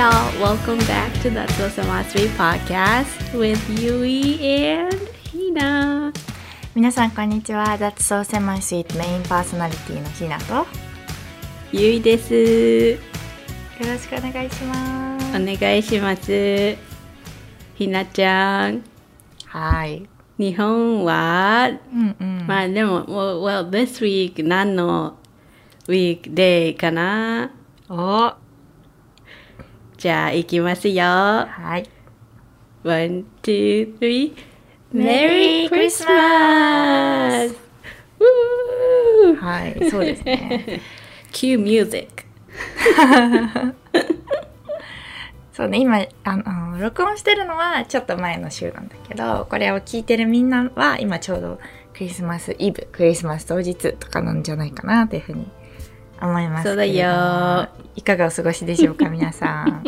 Y'all, welcome back to Last Week podcast with Yui and Hina. 皆さんこんにちは That's So Semi Sweet メインパーソナリティのひなとよゆいです。ろしくお願いしますお願いします。ひなちゃん、はい日本は、うんうん、まあでも、well, well, this week 何の weekday かなおじゃあ行きますよ。はい One, two, three. Merry Christmas! はいそうですね Cue music. そうね今あの録音してるのはちょっと前の週なんだけどこれを聞いてるみんなは今ちょうどクリスマスイブクリスマス当日とかなんじゃないかなというふうに思いますそうだよ。いかがお過ごしでしょうか皆さん。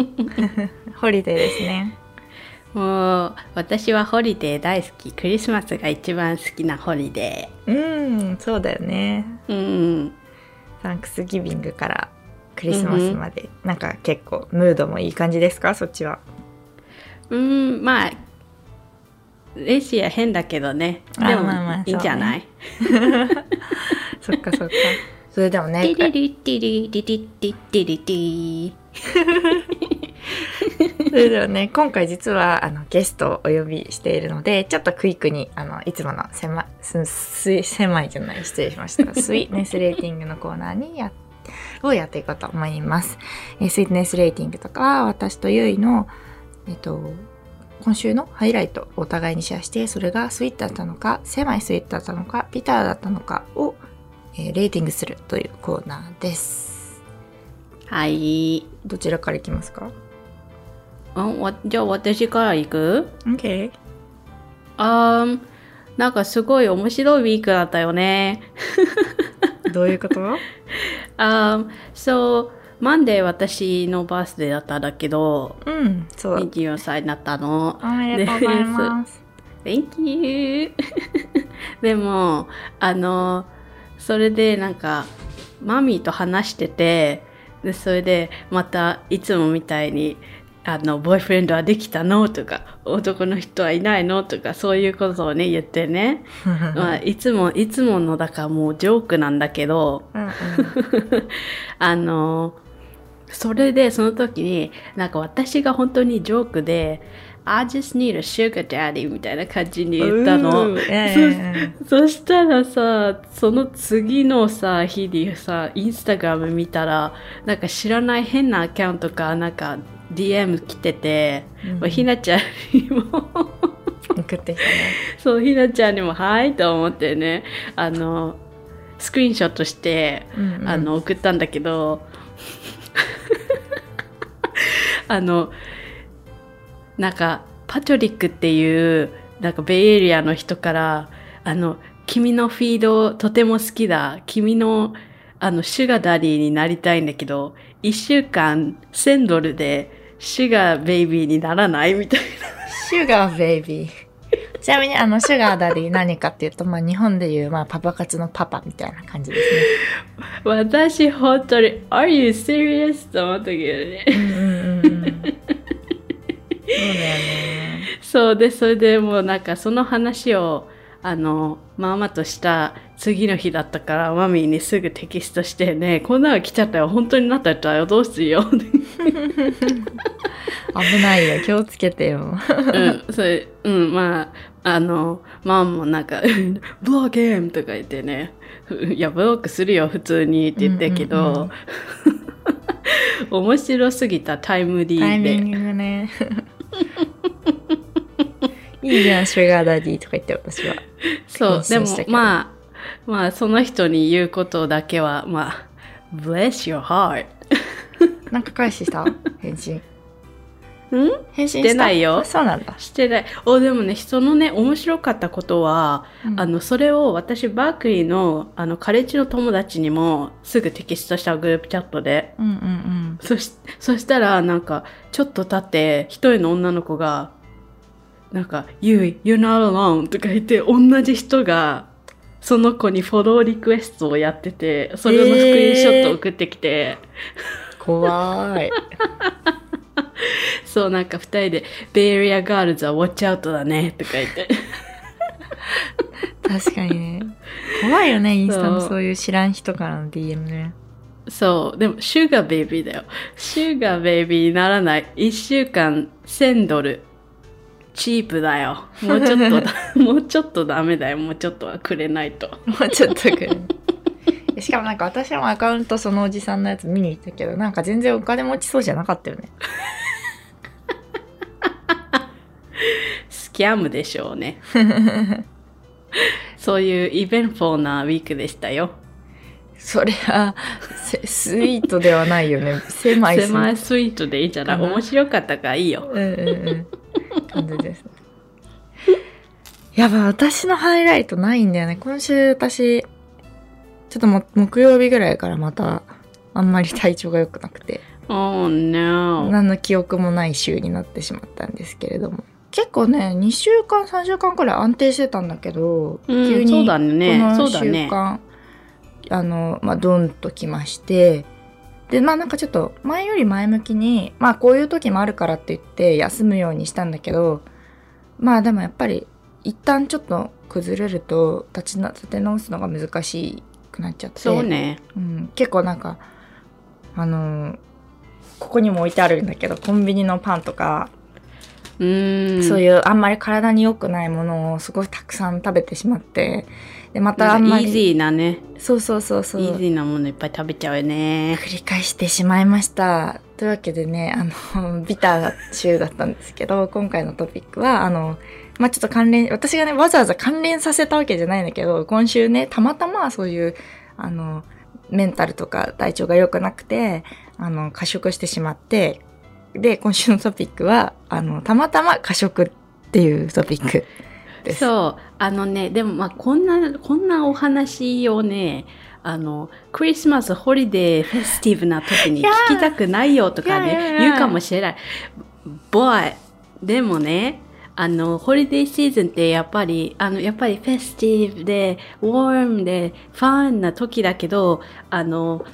ホリデーですね。もう私はホリデー大好き。クリスマスが一番好きなホリデうんそうだよね。ー。うん。 Thanksgiving からクリスマスまで、なんか結構ムードもいい感じですか？そっちは。うん、まあ、レシア変だけどね。あでも、いいんじゃない、そっかそっかそれでもねティリリティリティリティテ。ィリティそれではね今回実はあのゲストをお呼びしているのでちょっとクイックにあのいつもの狭すす狭いじゃない失礼しました。スイネスレーティングのコーナーにやをやっていこうと思います、えースイートネスレーティングとかは私とユイのえっと今週のハイライトをお互いにシェアしてそれがスイートだったのか狭いスイートだったのかビターだったのかを、えーレーティングするというコーナーですはい。どちらからいきますか？うんわじゃあ私から行く ?OK あーなんかすごい面白いウィークだったよね。どういうこと？あーそう、マンデー私のバースデーだったんだけど、うん、そうだ。24歳になったの。おめでとうございます。Thank you! でも、あの、それでなんか、マミーと話してて、で、それでまたいつもみたいに、あの、ボーイフレンドはできたの？とか、男の人はいないの？とか、そういうことをね、言ってね。まあ、いつも、いつものだからもうジョークなんだけど、うんうん、あの、それでその時に、なんか私が本当にジョークで、I just need a sugar daddy みたいな感じに言ったの。そそしたらさ、その次のさ、日にさ、インスタグラム見たら、なんか知らない変なアカウントか、なんか DM 来てて、うん。まあひなちゃんにも、送ってきたね。そう、ひなちゃんにも、はいと思ってね、あの、スクリーンショットして、うんうん。あの、送ったんだけど、あの、なんか、パトリックっていう、なんか、ベイエリアの人から、あの、君のフィードとても好きだ。君の、あの、シュガーダディになりたいんだけど、一週間1000ドルで、シュガーベイビーにならない？みたいな。シュガーベイビー。ちなみに、あの、シュガーダディ何かっていうと、まあ、日本でいう、まあ、パパ活のパパみたいな感じですね。私、本当に、Are you serious? と思ったけどね。うんうんうんうん。そうだよね。そうで、それでもうなんかその話を、あの、ママとした次の日だったから、マミーにすぐテキストしてね、こんなの来ちゃったよ、本当になったよ、どうしよう。危ないよ。気をつけてよ。うん、それ、うん、まあ、あの、ママもなんか、ブロックゲームとか言ってね、いや、ブロックするよ、普通にって言ったけど、面白すぎたタイムリーで。タイミングがね。いいじゃん、シュガーダディとか言って私は。そう、でもまあ、まあ、その人に言うことだけは、まあ、bless your heart. なんか返しした？返信。ん？返信してないよあそうなんだ。してない。お、でもね、そのね、面白かったことは、うんあの、それを私、バークリーの、あの、カレッジの友達にも、すぐテキストしたグループチャットで。うんうんうん。そし、そしたら、なんか、ちょっと経って、一人の女の子が、なんか、You, you're not alone とか言って、同じ人が、その子にフォローリクエストをやってて、それのスクリーンショットを送ってきて、怖い。そう、なんか二人で、ベイエリアガールズはウォッチアウトだね、とか言って。確かにね。怖いよね、インスタのそういう知らん人からの DM ね。そう、でも、シュガーベイビーだよ。シュガーベイビーにならない。一週間1000ドル。チープだよ。もうちょっとだ、もうちょっとダメだよ。もうちょっとはくれないと。もうちょっとくらい。しかもなんか私もアカウントそのおじさんのやつ見に行ったけど、なんか全然お金持ちそうじゃなかったよね。スキャムでしょうね。そういうイベントなウィークでしたよ。そりゃ、せスイートではないよね。狭いスイート狭いスイートでいいんじゃない？面白かったからいいよ。うんうんうん。感じですね。やばい、私のハイライトないんだよね。今週私、ちょっとも木曜日ぐらいからまた、あんまり体調が良くなくて、Oh no. 何の記憶もない週になってしまったんですけれども。結構ね、2週間、3週間くらい安定してたんだけど、うん急にこのそうだね週間、あの、まあ、ドンときまして、で、まあなんかちょっと前より前向きに、まあこういう時もあるからって言って休むようにしたんだけど、まあでもやっぱり一旦ちょっと崩れると立ちな立て直すのが難しくなっちゃって。そうね。うん、結構なんかあのーここにも置いてあるんだけどコンビニのパンとか。そういうあんまり体に良くないものをすごいたくさん食べてしまってでまたあんまりイージーなね。そうそうそうそうイージーなものいっぱい食べちゃうよね。繰り返してしまいましたというわけでねあの ビターな週だったんですけど今回のトピックはあのまあちょっと関連私がねわざわざ関連させたわけじゃないんだけど今週ねたまたまそういうあのメンタルとか体調が良くなくてあの過食してしまってで今週のトピックはあのたまたま過食っていうトピックです。そう。あのね、でもまあこんな、こんなお話をね、あの、クリスマス、ホリデー、 festive な時に聞きたくないよとかね、言うかもしれない。But、でもね、あの、ホリデーシーズンってやっぱり、あの、やっぱり festive で、 warm で、 fun な時だけど、あの、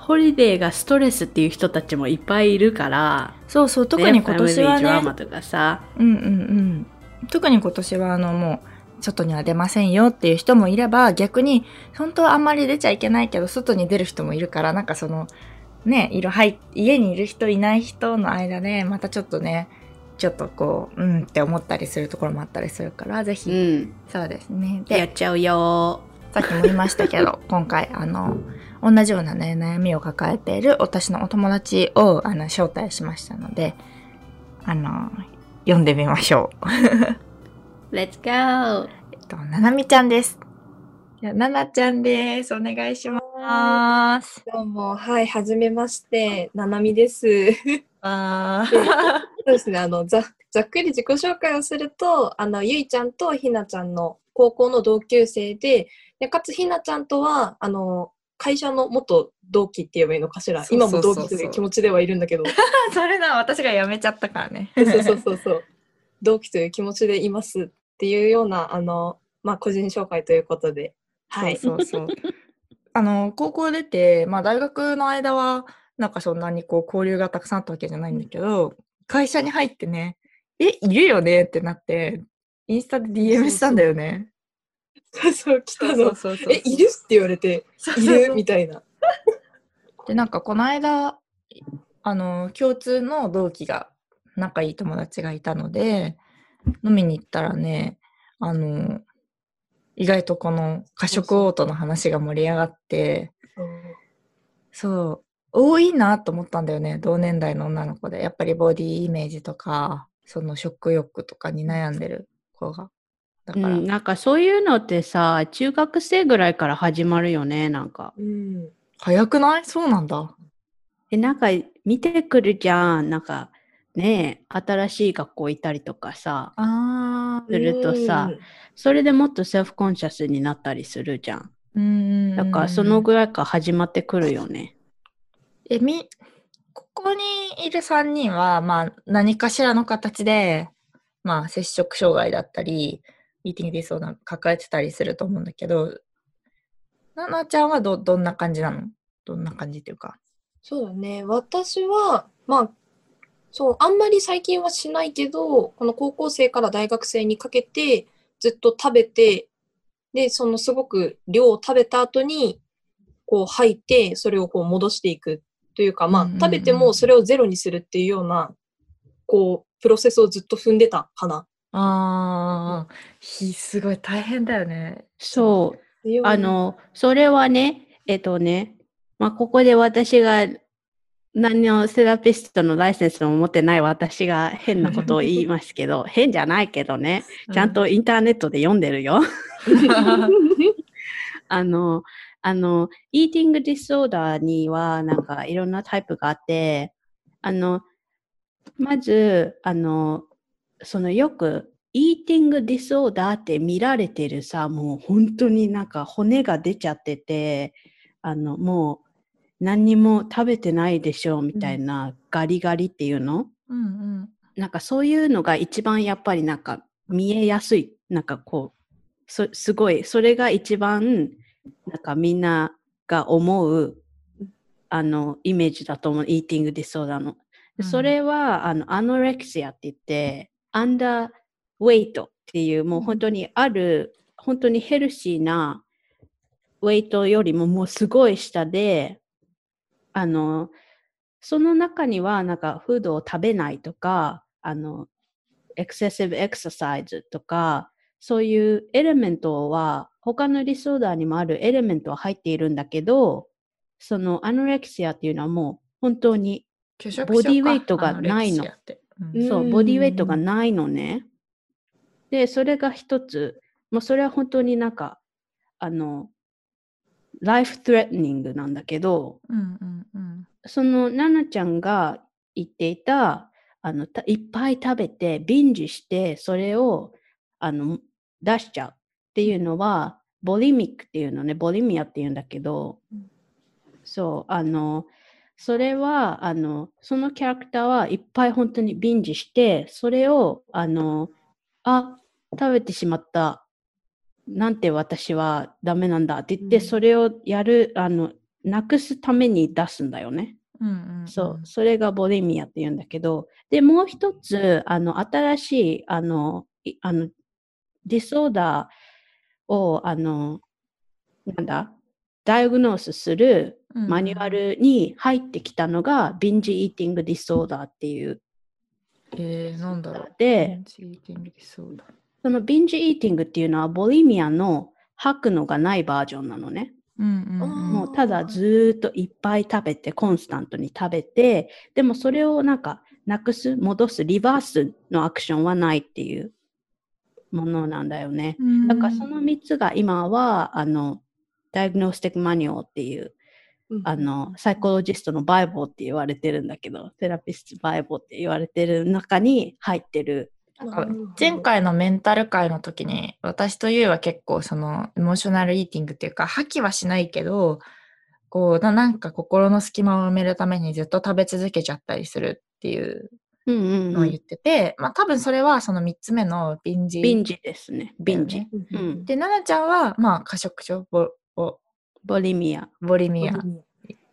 ホリデーがストレスっていう人たちもいっぱいいるから、そうそう特に今年はね。 family drama とかさ、うんうんうん。特に今年はあのもう外には出ませんよっていう人もいれば逆に本当はあんまり出ちゃいけないけど外に出る人もいるからなんかそのねいるはい家にいる人いない人の間でまたちょっとねちょっとこううんって思ったりするところもあったりするからぜひ、うん、そうですね。でやっちゃうよさっきも言いましたけど 今回あの同じようなね悩みを抱えている私のお友達をあの招待しましたのであの読んでみましょう。Let's go! えっと、ななみちゃんです。いや、ななちゃんです。お願いします。どうも、はい、はじめまして、ななみです。あ そうですね、あの、ざざっくり自己紹介をすると、あの、ゆいちゃんとひなちゃんの高校の同級生で、でかつひなちゃんとは、あの、会社の元同期って言えばいいのかしら？今も同期という気持ちではいるんだけど、それな、私が辞めちゃったからね。そうそうそうそう、同期という気持ちでいますっていうような、あの、まあ、個人紹介ということで、はい。そうそうそう。あの、高校出て、まあ大学の間は、なんかそんなにこう交流がたくさんあったわけじゃないんだけど、会社に入ってね、え、いるよねってなって、インスタで DM したんだよね。そうそう、来たの。そうそうえ、いる？って言われて、いる？みたいな。で、なんかこの間、あの、共通の同期が、仲いい友達がいたので、飲みに行ったらね、あの、意外とこの過食オートの話が盛り上がって、そう、多いなと思ったんだよね、同年代の女の子で。やっぱりボディイメージとか、その食欲とかに悩んでる子が。だから、うん、なんかそういうのってさ、中学生ぐらいから始まるよね、なんか。うん。早くない？そうなんだ。で、なんか見てくるじゃん。なんかねえ、新しい学校行ったりとかさ、あするとさ、それでもっとセルフコンシャスになったりするじゃん。ー。うん。だからそのぐらいから始まってくるよね。え、み、ここにいる3人は、まあ、何かしらの形で、まあ、摂食障害だったり、イーティングディソーダー抱えてたりすると思うんだけど、ななちゃんはど、どんな感じなの？どんな感じっていうか。そうだね。私は、まあ、そう、あんまり最近はしないけど、この高校生から大学生にかけてずっと食べて、で、そのすごく量を食べた後に、こう吐いて、それをこう戻していくというか、まあ食べてもそれをゼロにするっていうような、こう、プロセスをずっと踏んでたかな。ああ、ひすごい大変だよね。そう。あ、の、それはね、えっとね、まあ、ここで私が何のセラピストのライセンスも持ってない私が変なことを言いますけど、変じゃないけどね、ちゃんとインターネットで読んでるよ。あの、あの、イーティングディスオーダーにはなんかいろんなタイプがあって、あの、まず、あの、そのよく、イーティングディスオーダーって見られてるさ、もう本当になんか骨が出ちゃってて、あの、もう何にも食べてないでしょうみたいなガリガリっていうの、うんうん。なんかそういうのが一番やっぱりなんか見えやすい。なんかこう、そすごい、それが一番なんかみんなが思うあのイメージだと思う、イーティングディスオーダーの。でそれは、あのアノレクシアって言って、アンダーウェイトっていう、もう本当にある、本当にヘルシーなウェイトよりももうすごい下で、あの、その中にはなんかフードを食べないとか、あの、エクセシブエクササイズとか、そういうエレメントは、他のリソーダーにもあるエレメントは入っているんだけど、そのアノレクシアっていうのはもう本当に、ボディウェイトがないのうん。そうう、ん。ボディウェイトがないのね。で、それが一つ、もうそれは本当になんか、あの、ライフ・トレーニングなんだけど、うんうんうん。そのナナちゃんが言っていた、あの、たいっぱい食べて、ビンジして、それを、あの、出しちゃうっていうのは、ボリミックっていうのね、ボリミアっていうんだけど、そう、あの、それは、あの、そのキャラクターはいっぱい本当にビンジして、それを、あの、あ、食べてしまった。なんて私はダメなんだって言って、うんそれをやる、あの、なくすために出すんだよね。うんうんうんそう、それがボリミアって言うんだけど、で、もう一つ、あの、新しい、あの、いあの、disorder を、あの、なんだ、 diagnose するマニュアルに入ってきたのが、 binge eating disorder っていう。えー、なんだろう。で、その binge eating っていうのは、 bulimia の吐くのがないバージョンなのね。うんうんうんもうただずーっといっぱい食べて、コンスタントに食べて、でもそれをなんかなくす、戻す、リバースのアクションはないっていうものなんだよね。うんだからその3つが今は、あの、Diagnostic Manual っていう、あの、サイコロジストのバイブルって言われてるんだけど、セラピストバイブルって言われてる中に入ってる。なんか前回のメンタル会の時に私とゆうは結構そのエモーショナルイーティングっていうか破棄はしないけどこうななんか心の隙間を埋めるためにずっと食べ続けちゃったりするっていううんうん、のを言ってて、まあ多分それはその3つ目のビンジビンジですね。ビンジ。うんうんで奈々ちゃんはまあ過食症ボリミア。ボリミアうん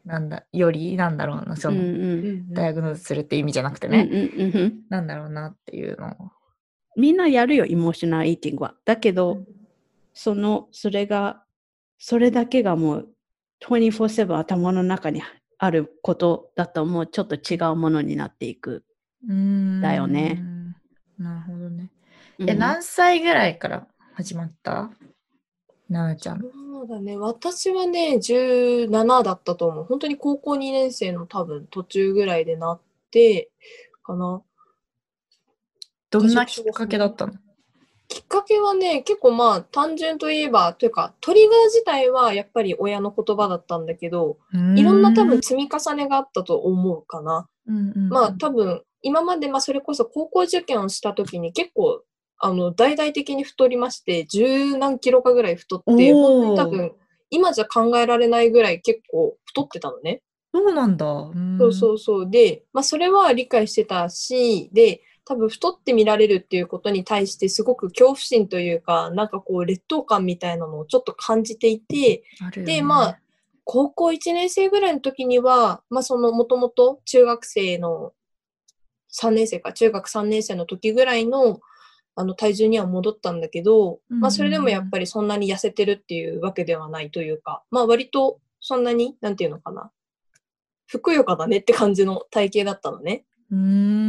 なんだよりなんだろうなそうんうの、ん。ダイアグノーズするって意味じゃなくてうんね、うんうんうんなんだろうなっていうのをみんなやるよ、イモーショナルイーティングは。だけど、うんその、それが、それだけがもう24-7頭の中にあることだともうちょっと違うものになっていく。だよね。なるほどね。え、うん何歳ぐらいから始まった？ななちゃん。そうだね。私はね、17だったと思う。本当に高校2年生の多分途中ぐらいでなって、かな。どんなきっかけだったの？きっかけはね、結構まあ単純といえば、というかトリガー自体はやっぱり親の言葉だったんだけど、いろんな多分、積み重ねがあったと思うかな。うんうんうんまあ多分、今までまあそれこそ高校受験をした時に結構、あの、大々的に太りまして、十何キロかぐらい太って、おー多分、今じゃ考えられないぐらい結構太ってたのね。そうなんだ。そうそううそう。で、まあそれは理解してたし、で、多分太って見られるっていうことに対してすごく恐怖心というか、なんかこう劣等感みたいなのをちょっと感じていて、ねで、まあ、高校1年生ぐらいの時には、まあそのもともと中学生の3年生か、中学3年生の時ぐらいの、あの、体重には戻ったんだけど、まあ、それでもやっぱりそんなに痩せてるっていうわけではないというか、まあ、割とそんなに、なんていうのかな。ふくよかだねって感じの体型だったのね。うー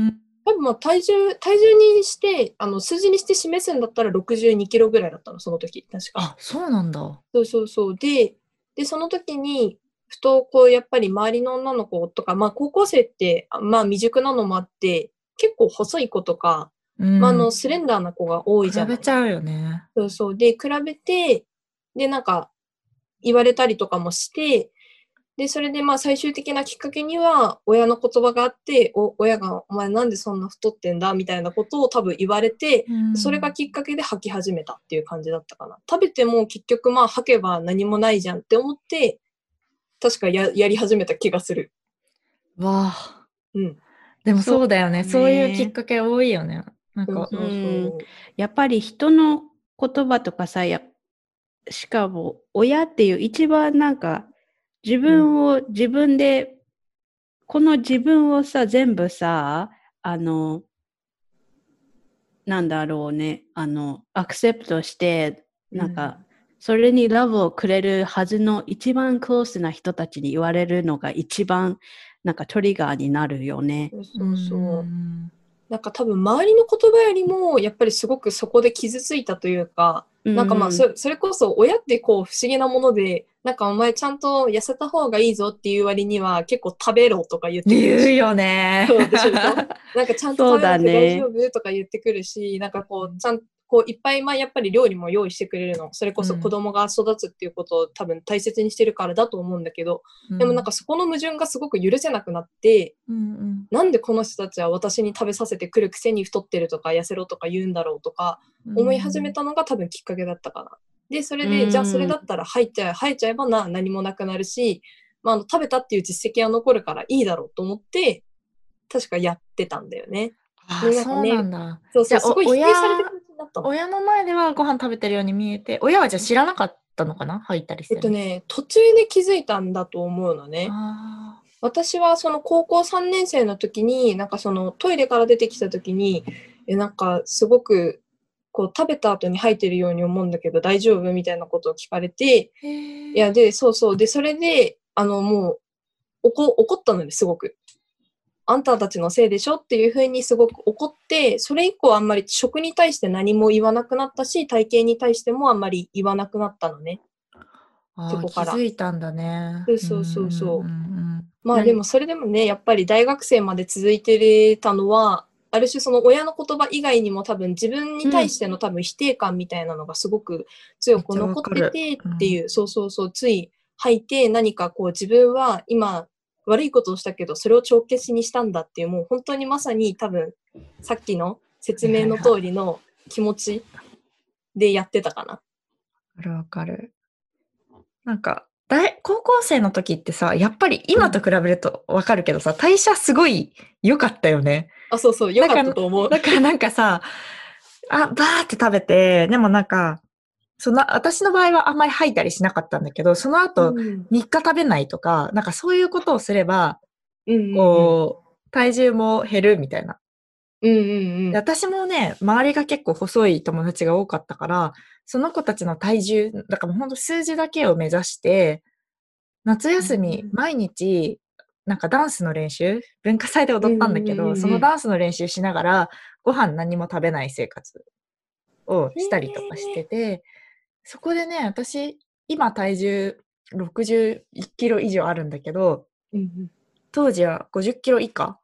ん。多分まあ体重、体重にして、あの、数字にして示すんだったら62キロぐらいだったの、その時。確か。あ、そうなんだ。そうそうそう。で、で、その時に、ふと、こう、やっぱり周りの女の子とか、まあ、高校生って、あまあ、未熟なのもあって、結構細い子とか、うん。まあ、あの、スレンダーな子が多いじゃ比ないべちゃうよね。そうそう。で、比べて、で、なんか、言われたりとかもして、で、それでまあ最終的なきっかけには、親の言葉があって、お親が、お前なんでそんな太ってんだみたいなことを多分言われて、それがきっかけで吐き始めたっていう感じだったかな。食べても結局まあ吐けば何もないじゃんって思って、確かややり始めた気がする。わあ。うん。でもそうだよね。そそういうきっかけ多いよね。なんかそうそう、そう。うん。やっぱり人の言葉とかさ、やしかも親っていう一番なんか自分を自分で、この自分をさ、全部さ、あの、なんだろうね、あの、アクセプトして、なんか、それにラブをくれるはずの一番クロースな人たちに言われるのが一番なんかトリガーになるよね。そうそうそう。んなんか多分周りの言葉よりも、やっぱりすごくそこで傷ついたというか、なんかまあうそ、それこそ親ってこう不思議なもので、なんかお前ちゃんと痩せた方がいいぞっていう割には結構食べろとか言ってくるし。言うよね。そうでしょ なんかちゃんと食べて大丈夫とか言ってくるし、なんかこう、ちゃんこういっぱいまあやっぱり料理も用意してくれるの。それこそ子供が育つっていうことを多分大切にしてるからだと思うんだけど、でもなんかそこの矛盾がすごく許せなくなって、うんうんなんでこの人たちは私に食べさせてくるくせに太ってるとか痩せろとか言うんだろうとかうん思い始めたのが多分きっかけだったかな。で、それで、うんじゃあそれだったら入っちゃえ、入っちゃえばな何もなくなるし、まあ、あの食べたっていう実績は残るからいいだろうと思って、確かやってたんだよね。あーそうでなんだ。そうそう、じゃあすごい否定親されてる親の前ではご飯食べてるように見えて、親はじゃあ知らなかったのかな？入ったりしてるえっとね、途中で気づいたんだと思うのね。あ私はその高校3年生の時に、なんかそのトイレから出てきた時に、え、なんかすごく、こう食べた後に吐いてるように思うんだけど大丈夫みたいなことを聞かれて、いや、で、そうそう。で、それで、あの、もう、怒怒ったのですごく。あんたたちのせいでしょっていうふうにすごく怒って、それ以降あんまり食に対して何も言わなくなったし、体型に対してもあんまり言わなくなったのね。そこから。気づいたんだね。そうそうそうそう。んんまあ何？でもそれでもね、やっぱり大学生まで続いてたのは、ある種その親の言葉以外にも多分自分に対しての多分否定感みたいなのがすごく強く残っててっていう、そうそうそう、つい吐いて何かこう自分は今悪いことをしたけどそれを帳消しにしたんだっていうもう本当にまさに多分さっきの説明の通りの気持ちでやってたかな。わかるわかる。なんか、大高校生の時ってさ、やっぱり今と比べるとわかるけどさ、代謝すごい良かったよね。あ、そうそう、よかったと思う。だからなんかさ、あ、バーって食べて、でもなんか、その、私の場合はあんまり吐いたりしなかったんだけど、その後、うん。3日食べないとか、なんかそういうことをすれば、うんうんうん。こう、体重も減るみたいな。うんうんうん。で私もね、周りが結構細い友達が多かったから、その子たちの体重、だからもうほんと数字だけを目指して、夏休みうん、毎日、なんかダンスの練習、文化祭で踊ったんだけど、うんうんうんうん。そのダンスの練習しながら、ご飯何も食べない生活をしたりとかしてて、そこでね、私、今体重61キロ以上あるんだけど、うんうん当時は50キロ以下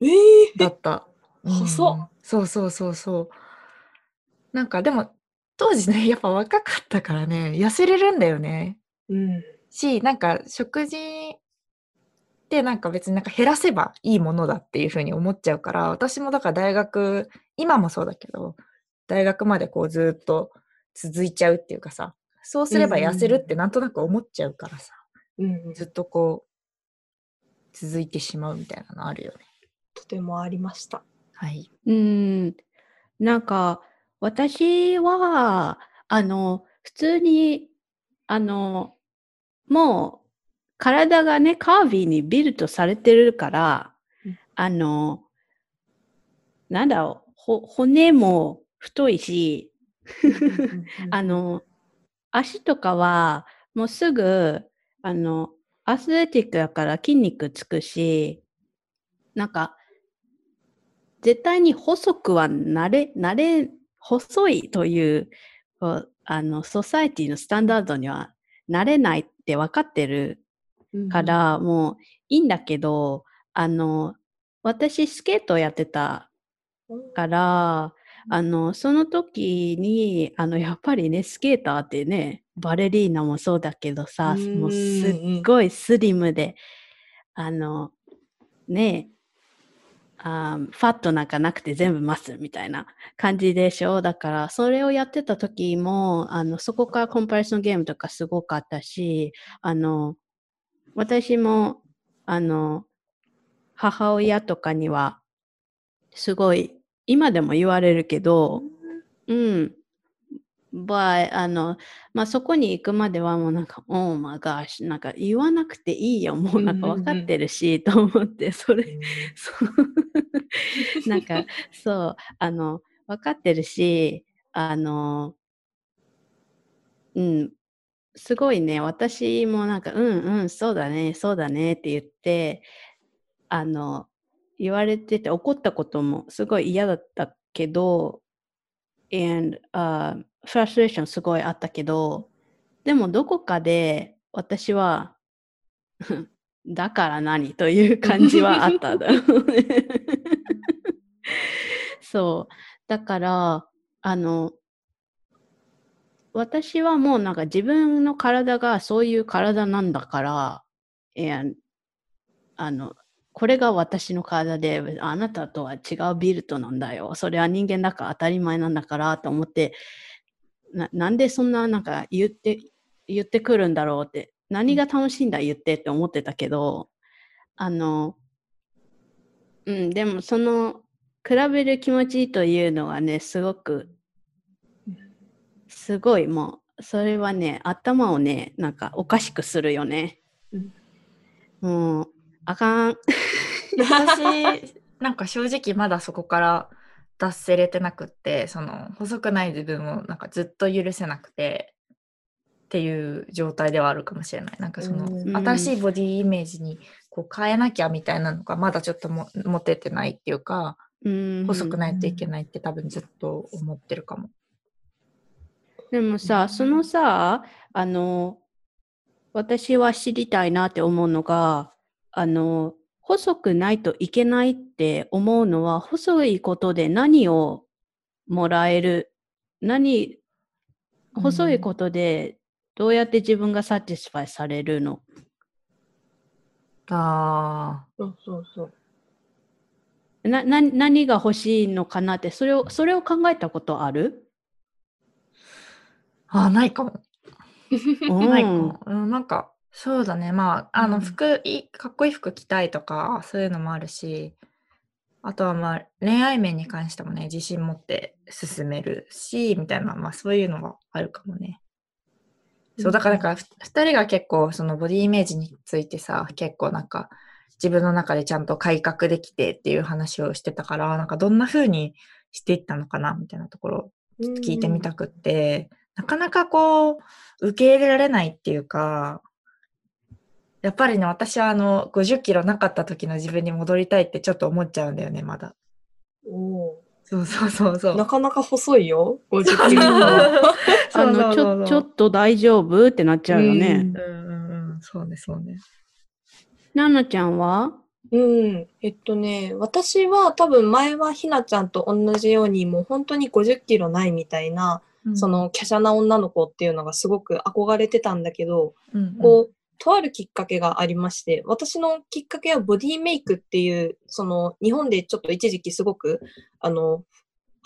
ええだった。細っうんそうそうそうそう。なんかでも、当時ね、やっぱ若かったからね、痩せれるんだよね。うんし、なんか食事ってなんか別になんか減らせばいいものだっていうふうに思っちゃうから、私もだから大学、今もそうだけど、大学までこうずっと続いちゃうっていうかさ、そうすれば痩せるってなんとなく思っちゃうからさ、うんうんずっとこう、続いてしまうみたいなのあるよね。とてもありました。はい。うん。なんか、私は、あの、普通に、あの、もう、体がね、カービィにビルドされてるからうん、あの、なんだろう、ほ骨も太いし、あの、足とかは、もうすぐ、あの、アスレティックだから筋肉つくし、なんか、絶対に細くはなれ、なれ、細いという、こうあの、ソサエティのスタンダードにはなれないって分かってるから、もういいんだけど、あの、私スケートやってたから、あの、その時に、あの、やっぱりね、スケーターってね、バレリーナもそうだけどさ、うんもうすっごいスリムで、あの、ねあーファットなんかなくて全部マッスルみたいな感じでしょ？だから、それをやってた時も、あの、そこからコンパレーションゲームとかすごかったし、あの、私も、あの、母親とかには、すごい、今でも言われるけど、うん。but あの、まあ、そこに行くまではもうなんか、oh my gosh、なんか言わなくていいよ。もうなんか分かってるし、と思って、それ、そう。なんか、そう、あの、分かってるし、あの、うん、すごいね、私もなんか、うんうん、そうだね、そうだねって言って、あの、言われてて怒ったこともすごい嫌だったけど、and、uh, frustration すごいあったけど、でもどこかで私は、だから何という感じはあっただろうね。そう。だから、あの、私はもうなんか自分の体がそういう体なんだから、あの、これが私の体で、あなたとは違うビルトなんだよ。それは人間だから当たり前なんだからと思って、ななんでそんななんか言って、言ってくるんだろうって、何が楽しいんだ言ってって思ってたけど、あの、うん、でもその、比べる気持ちというのはね、すごく、すごいもう、それはね、頭をね、なんかおかしくするよね。もう、あかん。私、なんか正直まだそこから脱せれてなくって、その細くない自分をなんかずっと許せなくてっていう状態ではあるかもしれない。なんかそのうん新しいボディイメージにこう変えなきゃみたいなのがまだちょっとも持ててないっていうか、うん細くないといけないって多分ずっと思ってるかも。でもさ、そのさ、あの、私は知りたいなって思うのが、あの、細くないといけないって思うのは、細いことで何をもらえる？何、細いことでどうやって自分が satisfy されるの？あそうそうそう。な、な、何が欲しいのかなって、それを、それを考えたことある？あ、あないかも。ないかうんも。うん、なんか、そうだね。まあ、あの、うん服いい、かっこいい服着たいとか、そういうのもあるし、あとはまあ、恋愛面に関してもね、自信持って進めるし、みたいな、まあ、そういうのはあるかもね。そう、だから、なんか、ふ二人が結構、そのボディイメージについてさ、結構なんか、自分の中でちゃんと改革できてっていう話をしてたから、なんか、どんな風にしていったのかな、みたいなところ聞いてみたくって、なかなかこう、受け入れられないっていうか、やっぱりね、私はあの、50キロなかった時の自分に戻りたいってちょっと思っちゃうんだよね、まだ。おそうそうそうそう。ーなかなか細いよ、50キロ。あの、ちょ、ちょっと大丈夫ってなっちゃうよね。うんうんうん、そうね、そうね。ななちゃんは？うん。えっとね、私は多分前はひなちゃんと同じようにもう本当に50キロないみたいな、そ、の華奢な女の子っていうのがすごく憧れてたんだけど、うんうん、こう、とあるきっかけがありまして、私のきっかけはボディメイクっていう、その日本でちょっと一時期すごく、あの、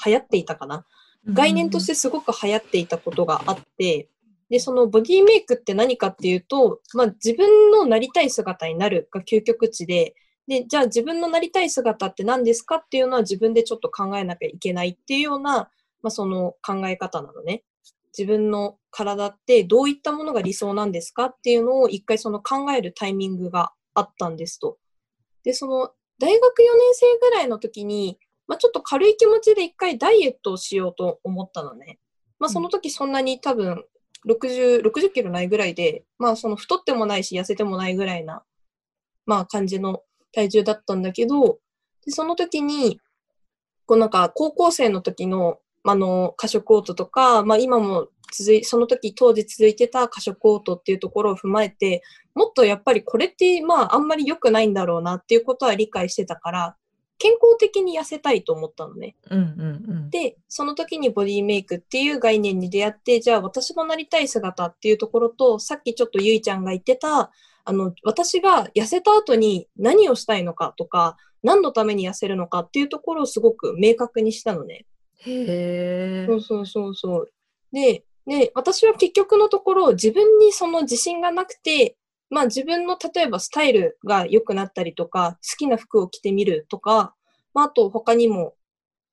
流行っていたかな。概念としてすごく流行っていたことがあって、で、そのボディメイクって何かっていうと、まあ自分のなりたい姿になるが究極値で、で、じゃあ自分のなりたい姿って何ですかっていうのは自分でちょっと考えなきゃいけないっていうような、まあその考え方なのね。自分の体ってどういったものが理想なんですかっていうのを一回その考えるタイミングがあったんですと。で、その大学4年生ぐらいの時に、まあ、ちょっと軽い気持ちで一回ダイエットをしようと思ったのね。まあ、その時そんなに多分60、60キロないぐらいで、まあその太ってもないし痩せてもないぐらいな、まあ感じの体重だったんだけど、でその時に、こうなんか高校生の時の、あの、過食オートとか、まあ今も続い、その時当時続いてた過食オートっていうところを踏まえて、もっとやっぱりこれってまああんまり良くないんだろうなっていうことは理解してたから、健康的に痩せたいと思ったのね。うんうんで、その時にボディメイクっていう概念に出会って、じゃあ私のなりたい姿っていうところと、さっきちょっとゆいちゃんが言ってた、あの、私が痩せた後に何をしたいのかとか、何のために痩せるのかっていうところをすごく明確にしたのね。へえそうそうそうそう。で、ね、私は結局のところ、自分にその自信がなくて、まあ自分の例えばスタイルが良くなったりとか、好きな服を着てみるとか、まああと他にも、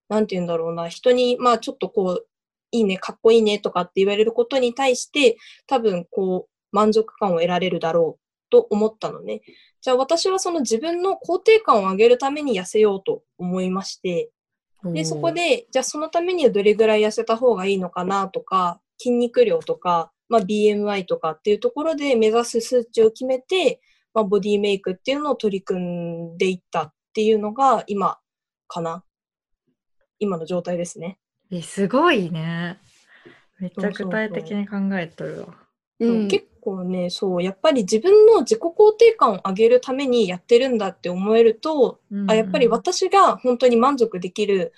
なんて言うんだろうな、人に、まあちょっとこう、いいね、かっこいいねとかって言われることに対して、多分こう、満足感を得られるだろうと思ったのね。じゃあ私はその自分の肯定感を上げるために痩せようと思いまして、で、そこ、で、じゃあそのためにはどれぐらい痩せた方がいいのかなとか、筋肉量とか、まあ、BMI とかっていうところで目指す数値を決めて、まあ、ボディメイクっていうのを取り組んでいったっていうのが今かな。今の状態ですね。えすごいね。めっちゃ具体的に考えとるわ。うん、結構ね、そう、やっぱり自分の自己肯定感を上げるためにやってるんだって思えると、うんあやっぱり私が本当に満足できる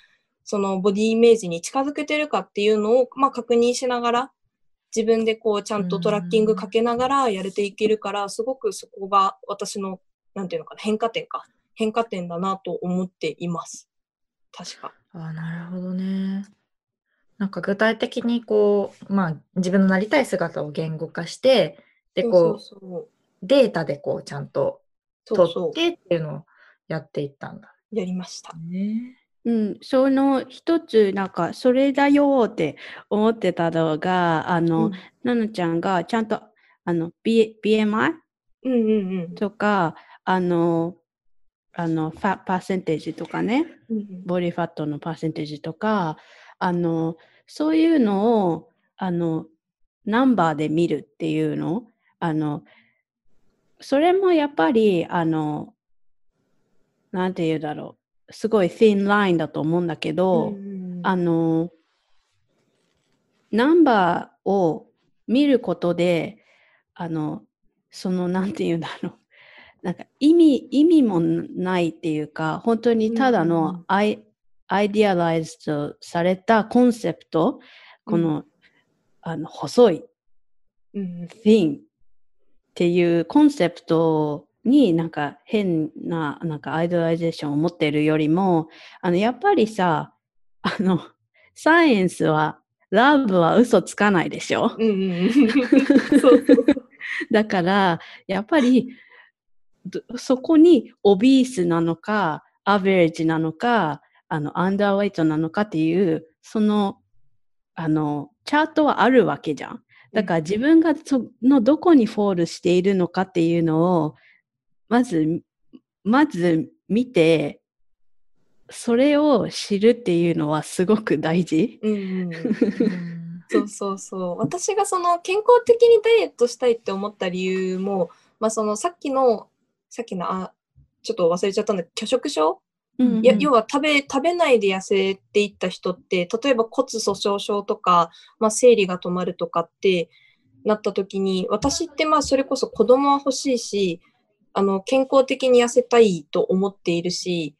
そのボディイメージに近づけてるかっていうのを、まあ、確認しながら自分でこうちゃんとトラッキングかけながらやれていけるからすごくそこが私のなんていうのかな変化点か。変化点だなと思っています。確か。あなるほどね。なんか具体的にこう、まあ自分のなりたい姿を言語化して、で、こう、そうそうデータでこうちゃんと取そうそう。ってっていうのをやっていったんだ。やりました。ね。うん、その一つなんかそれだよって思ってたのがあの、うん。ななちゃんがちゃんとあの、B、BMI うんうんうん。とかあのあのファパーセンテージとかね。うん。ボディファットのパーセンテージとかあのそういうのをあのナンバーで見るっていうの？あのそれもやっぱりあのなんて言うだろうすごい thin line だと思うんだけど、うんあのナンバーを見ることであのそのなんて言うんだろう。なんか意味意味もないっていうか本当にただうんうんうのん。アイ,、アイディアライズとされたコンセプトこの,、あの細いうん thing っていうコンセプトになんか変ななんか idolization を持ってるよりもあのやっぱりさあのサイエンスはラブは嘘つかないでしょ？だからやっぱりどそこに obese なのかアベレージなのかあのアンダーウェイトなのかっていうそのあのチャートはあるわけじゃん。だから自分がそのどこにフォールしているのかっていうのをまずまず見てそれを知るっていうのはすごく大事。うん そうそうそう。私がその健康的にダイエットしたいって思った理由も、まあそのさっきの、さっきの、あ、ちょっと忘れちゃったんだけど、拒食症、うんいや要は食べ、食べないで痩せていった人って、例えば骨粗鬆症とか、まあ生理が止まるとかってなった時に、私ってまあそれこそ子供は欲しいし、あの、健康的に痩せたいと思っているし、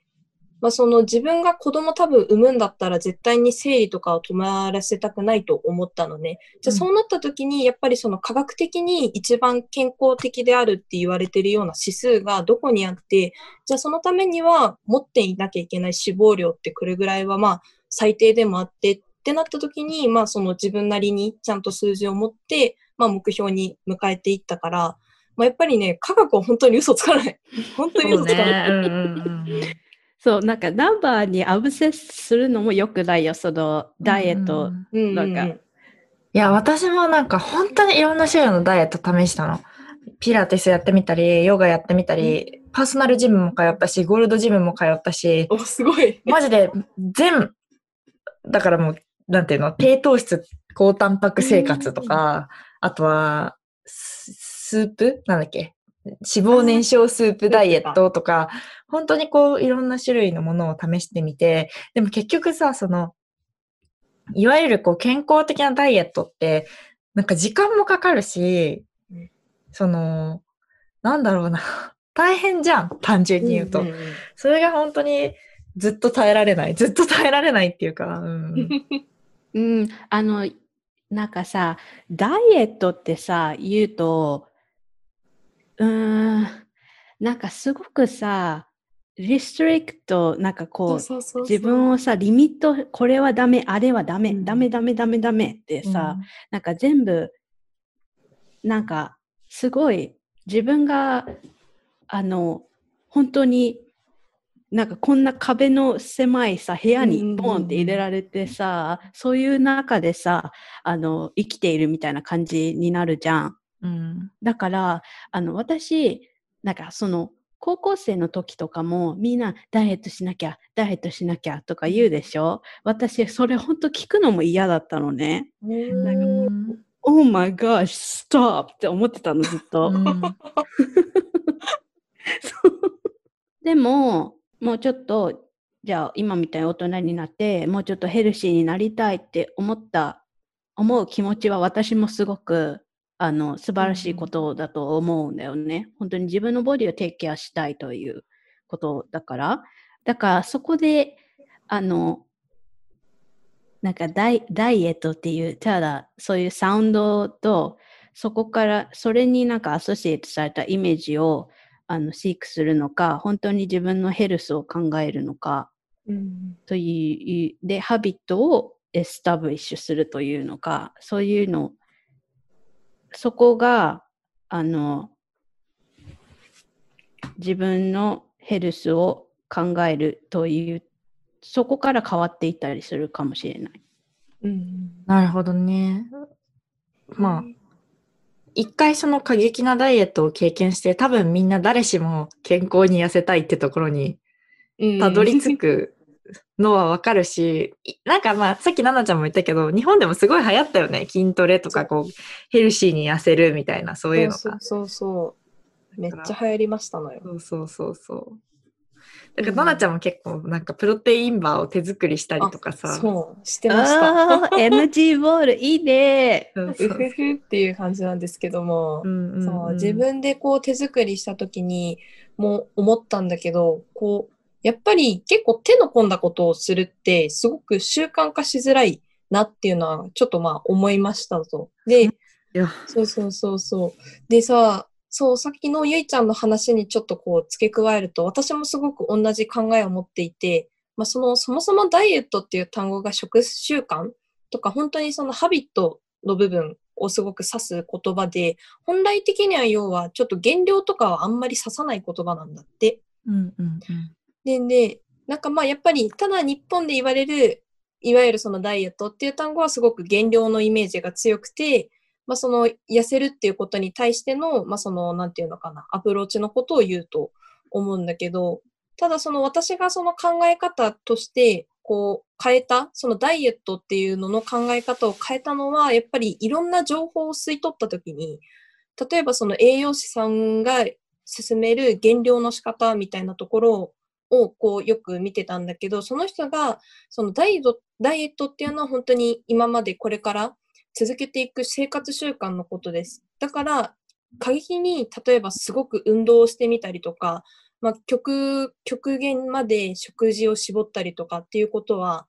まあ、その自分が子供多分産むんだったら絶対に生理とかを止まらせたくないと思ったのね。じゃあうんそうなった時にやっぱりその科学的に一番健康的であるって言われてるような指数がどこにあって、じゃあそのためには持っていなきゃいけない脂肪量ってこれぐらいはまあ最低でもあってってなった時にまあその自分なりにちゃんと数字を持ってまあ目標に迎えていったから、まあ、やっぱりね科学は本当に嘘つかない。本当にそう嘘つかない。ね。うんうんうんそう、なんかナンバーにアブセスするのも良くないよ、そのダイエット。うんうんうんなんかいや、私もなんか本当にいろんな種類のダイエット試したの。ピラティスやってみたり、ヨガやってみたり、パーソナルジムも通ったし、ゴールドジムも通ったし、お、すごい。マジで全、だからもう、なんていうの、低糖質、高タンパク生活とか、あとは、ススープ？なんだっけ？脂肪燃焼スープダイエットとか、本当にこう、いろんな種類のものを試してみて、でも結局さ、その、いわゆるこう、健康的なダイエットって、なんか時間もかかるしうん、その、なんだろうな、大変じゃん、単純に言うと。それが本当にずっと耐えられない。ずっと耐えられないっていうか、うん。うん、あの、なんかさ、ダイエットってさ、言うと、うーん、なんかすごくさ、リストリクト、なんかこう、自分をさ、リミット、これはダメ、あれはダメ、うん。ダメダメダメダメってさ、なんか全部、なんかすごい自分が、あの、本当になんかこんな壁の狭いさ、部屋うんうんうんうん。にボンって入れられてさ、そういう中でさ、あの、生きているみたいな感じになるじゃん。うん。だから、あの、私、なんかその、高校生の時とかもみんなダイエットしなきゃ、ダイエットしなきゃとか言うでしょ？私、それ本当聞くのも嫌だったのね。うん。Oh my gosh, stop! って思ってたの、ずっと。でも、もうちょっと、じゃあ今みたいに大人になって、もうちょっとヘルシーになりたいって思った、思う気持ちは私もすごく、あの、素晴らしいことだと思うんだよね。本当に自分のボディをテイクケアしたいということだから。だからそこで、あの、なんかダイダイエットっていう、ただそういうサウンドと、そこから、それになんかアソシエイトされたイメージをあのシークするのか、本当に自分のヘルスを考えるのかうんという、で、ハビットをエスタブリッシュするというのか、そういうの、そこが、あの、自分のヘルスを考えるという、そこから変わっていったりするかもしれない。うんなるほどね。まあ、一回その過激なダイエットを経験して、多分みんな誰しも健康に痩せたいってところにうんたどり着くのはわかるし、いなんかまあ、さっき奈々ちゃんも言ったけど、日本でもすごい流行ったよね。筋トレとか、こう、ヘルシーに痩せるみたいな、そういうのが。そうそうそう。めっちゃ流行りましたのよ。そうそうそうそう。だから、奈々ちゃんも結構、なんか、プロテインバーを手作りしたりとかさ。そう、してました。ああ、エナジーボールいいね。そうそううふふっていう感じなんですけども、うんうんうんそう自分でこう手作りした時にもう思ったんだけど、こう、やっぱり結構手の込んだことをするってすごく習慣化しづらいなっていうのはちょっとまあ思いましたと。で、そうそうそうそう。でさ、そう、さっきのゆいちゃんの話にちょっとこう付け加えると、私もすごく同じ考えを持っていて、まあ、その、そもそもダイエットっていう単語が食習慣とか、本当にそのハビットの部分をすごく指す言葉で、本来的には要はちょっと減量とかはあんまり指さない言葉なんだって。うんうんで、で、なんかまあやっぱり、ただ日本で言われる、いわゆるそのダイエットっていう単語はすごく減量のイメージが強くて、まあその痩せるっていうことに対しての、まあその、なんていうのかな、アプローチのことを言うと思うんだけど、ただその私がその考え方として、こう変えた、そのダイエットっていうのの考え方を変えたのは、やっぱりいろんな情報を吸い取ったときに、例えばその栄養士さんが進める減量の仕方みたいなところををこうよく見てたんだけど、その人がそのダイエットダイエットっていうのは本当に今までこれから続けていく生活習慣のことです。だから、過激に例えばすごく運動をしてみたりとか、まあ、極極限まで食事を絞ったりとかっていうことは、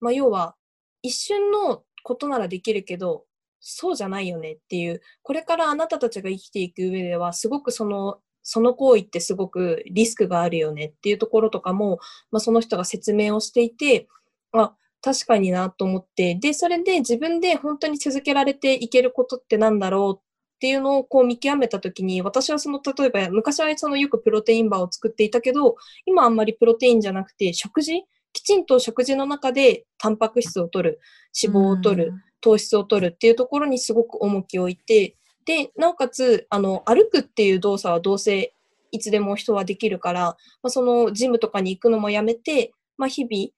まあ、要は一瞬のことならできるけど、そうじゃないよねっていう、これからあなたたちが生きていく上では、すごくその、その行為ってすごくリスクがあるよねっていうところとかも、まあ、その人が説明をしていて、あ、確かになと思って、で、それで自分で本当に続けられていけることってなんだろうっていうのをこう見極めたときに、私はその、例えば昔はそのよくプロテインバーを作っていたけど、今あんまりプロテインじゃなくて食事？きちんと食事の中でタンパク質を取る、脂肪を取る、糖質を取るっていうところにすごく重きを置いて、で、なおかつ、あの、歩くっていう動作はどうせいつでも人はできるから、まあ、そのジムとかに行くのもやめて、まあ、日々、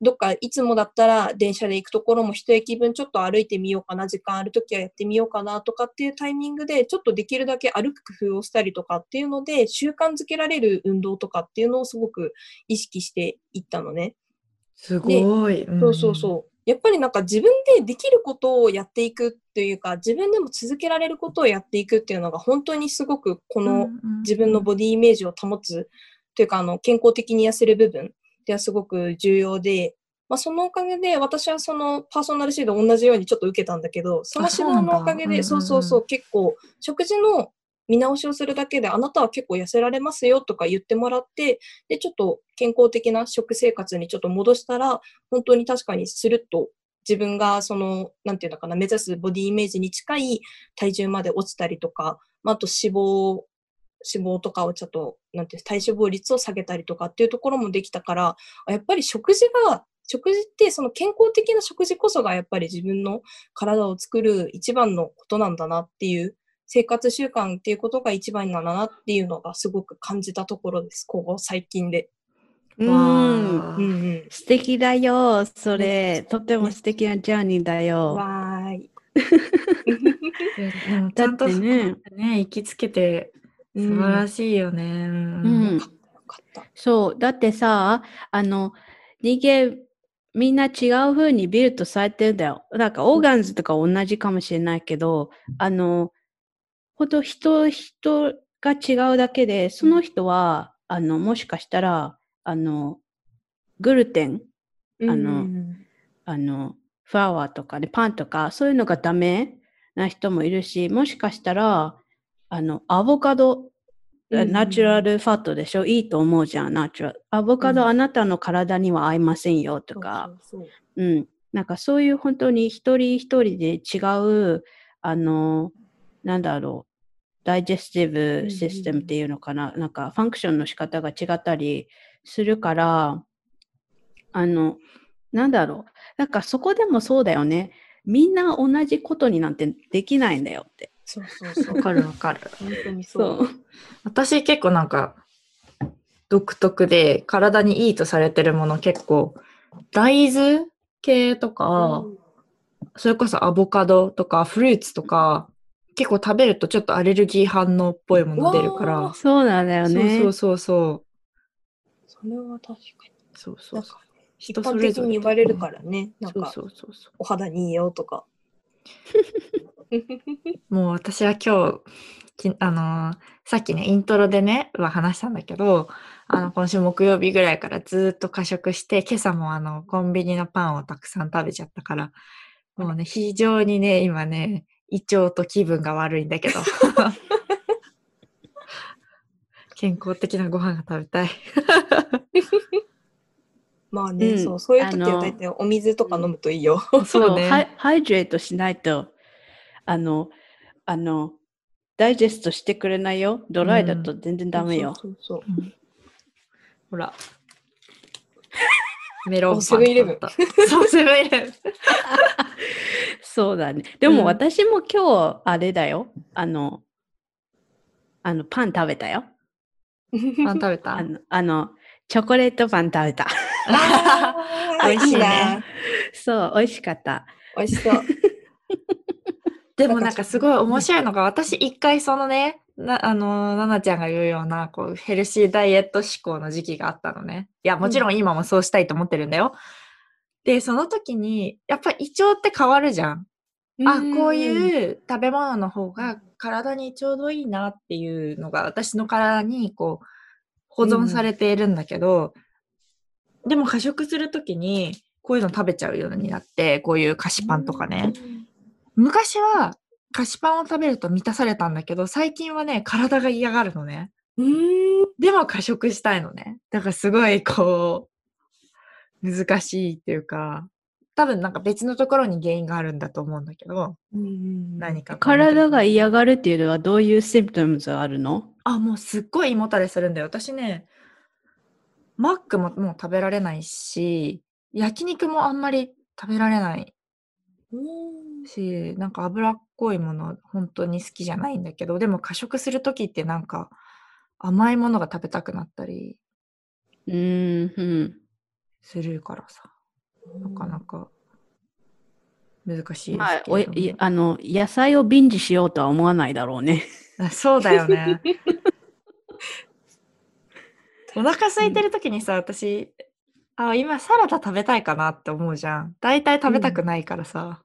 どっかいつもだったら電車で行くところも一駅分ちょっと歩いてみようかな、時間あるときはやってみようかなとかっていうタイミングで、ちょっとできるだけ歩く工夫をしたりとかっていうので、習慣づけられる運動とかっていうのをすごく意識していったのね。すごい。そうそうそう。やっぱりなんか自分でできることをやっていくっていうか、自分でも続けられることをやっていくっていうのが本当にすごくこの自分のボディイメージを保つというか、あの、健康的に痩せる部分ではすごく重要で、まあ、そのおかげで私はそのパーソナルシード同じようにちょっと受けたんだけど、その指導のおかげで、そうそうそう、結構食事の見直しをするだけであなたは結構痩せられますよとか言ってもらって、で、ちょっと健康的な食生活にちょっと戻したら、本当に確かにスルッと自分がその、なんていうのかな、目指すボディイメージに近い体重まで落ちたりとか、まあ、あと脂肪、脂肪とかをちょっと、なんていう、体脂肪率を下げたりとかっていうところもできたから、やっぱり食事が、食事ってその健康的な食事こそがやっぱり自分の体を作る一番のことなんだなっていう生活習慣っていうことが一番なんだなっていうのがすごく感じたところです。ここ最近で。うん。素敵だよ。それ、とても素敵なジャーニーだよ。わーい。ちゃんとそこまでね、行きつけて素晴らしいよね。うん。そう。だってさ、あの、人間、みんな違う風にビルドされてるんだよ。なんか、オーガンズとか同じかもしれないけど、あの、ほんと人、人が違うだけで、その人は、あの、もしかしたら、あの、グルテン、あのうんあの、フラワーとかね、パンとか、そういうのがダメな人もいるし、もしかしたら、あの、アボカド、うんナチュラルファットでしょ？いいと思うじゃん、ナチュラル。アボカド、うん。あなたの体には合いませんよとか、そうそう。うん。なんかそういう本当に一人一人で違う、あの、なんだろう、ダイジェスティブシステムっていうのかな、なんかファンクションの仕方が違ったりするから、あの、なんだろう、なんかそこでもそうだよね。みんな同じことになんてできないんだよって。そうそうそう。わかるわかる。本当にそそう。う。私結構なんか独特で体にいいとされてるもの結構大豆系とか、それこそアボカドとかフルーツとか結構食べるとちょっとアレルギー反応っぽいもの出るから。そうなんだよね。そうそうそうそれは確かに。そう。そうそう一般的人それぞれに言われるからね。なんそうか、そうそうそお肌にいいよとか。う。もう私は今日、きあのーさっきね、イントロでね、は話したんだけど、あの、今週木曜日ぐらいからずーっと過食して、今朝もあの、コンビニのパンをたくさん食べちゃったから、もうね、非常にね、今ね、胃腸と気分が悪いんだけど。健康的なご飯が食べたい。まあね、うんそう、そういう時は大体お水とか飲むといいよ。そうね。ハイハイドレートしないと、あの、あの、ダイジェストしてくれないよ。ドライだと全然ダメよ。そうそうそううんほら。メロンパン。そう、セブンイレブン。そうだね。でうんも私も今日、あれだよ。あの、あの、パン食べたよ。パン食べた？あの、あのチョコレートパン食べた。美味しいねな。そう、美味しかった。美味しそう。でもなんかすごい面白いのが、私一回そのね、な、あの、ななちゃんが言うような、こう、ヘルシーダイエット志向の時期があったのね。いや、もちろん今もそうしたいと思ってるんだよ。で、その時に、やっぱ胃腸って変わるじゃん。あ、こうういう食べ物の方が体にちょうどいいなっていうのが私の体にこう保存されているんだけど、でも過食するときにこういうの食べちゃうようになって、こういう菓子パンとかね。昔は菓子パンを食べると満たされたんだけど、最近はね、体が嫌がるのね。ん。うん。でも過食したいのね。だからすごいこう、難しいっていうか、多分なんか別のところに原因があるんだと思うんだけど、うん何か。体が嫌がるっていうのはどういうシンプトムズがあるの？あ、もうすっごい胃もたれするんだよ。私ね、マックももう食べられないし、焼肉もあんまり食べられないうんし、なんか脂っこいもの本当に好きじゃないんだけど、でも過食するときってなんか甘いものが食べたくなったりうん、うん。するからさ、なかなか難しいですまあ、けおいあの、野菜をビンジしようとは思わないだろうね。あそうだよね。お腹空いてるときにさ、私、あ、今サラダ食べたいかなって思うじゃん。大体食べたくないからさ。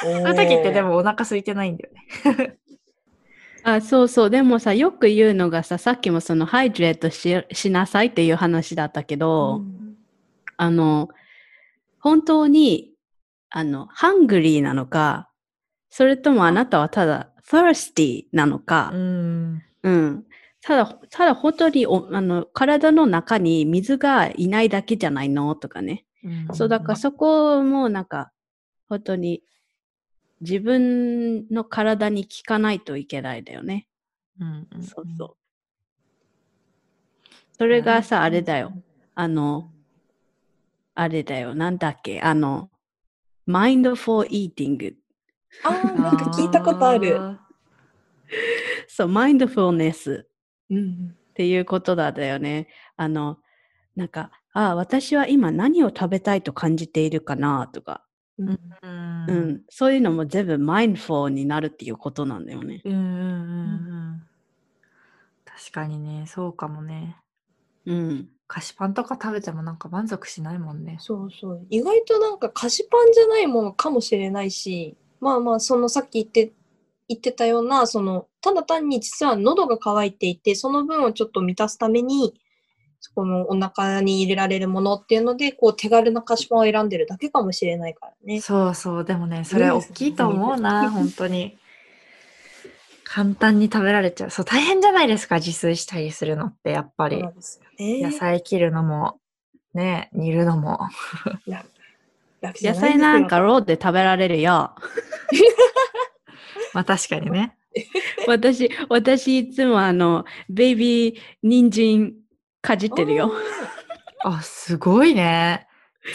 そうそういう時ってでもお腹空いてないんだよね。あそうそう。でもさ、よく言うのがさ、さっきもそのハイドレートししなさいっていう話だったけど、あの、本当に、あの、ハングリーなのか、それともあなたはただ、thirsty なのか、うん。うん。ただ、ただ本当におあの体の中に水がいないだけじゃないの？とかね。そう、だからそこもなんか、本当に自分の体に効かないといけないだよね。うんうんそうそう。それがさ、あれだよ。あの、あれだよ。なんだっけ？あの、mindful eating。あー、なんか聞いたことある。あ そう、mindfulness うんっていうことだだよね。あの、なんか、あ私は今何を食べたいと感じているかな？とか、うんーううんん、そういうのも全部 mindful になるっていうことなんだよね。うんうんうんうん。確かにね、そうかもね。うん。菓子パンとか食べてもなんか満足しないもんね。そうそう。意外となんか菓子パンじゃないものかもしれないし、まあまあ、そのさっき言って、言ってたような、その、ただ単に実は喉が渇いていて、その分をちょっと満たすために、そこのお腹に入れられるものっていうので、こう手軽な菓子パンを選んでるだけかもしれないからね。そうそう、でもね、それ大きいと思うな、本当に。簡単に食べられちゃう。そう、大変じゃないですか、自炊したりするのって、やっぱりね。野菜切るのも、ね、煮るのも。野菜なんかローで食べられるよ。まあ確かにね。私、私いつもあの、ベイビー人参かじってるよ。あ、すごいね。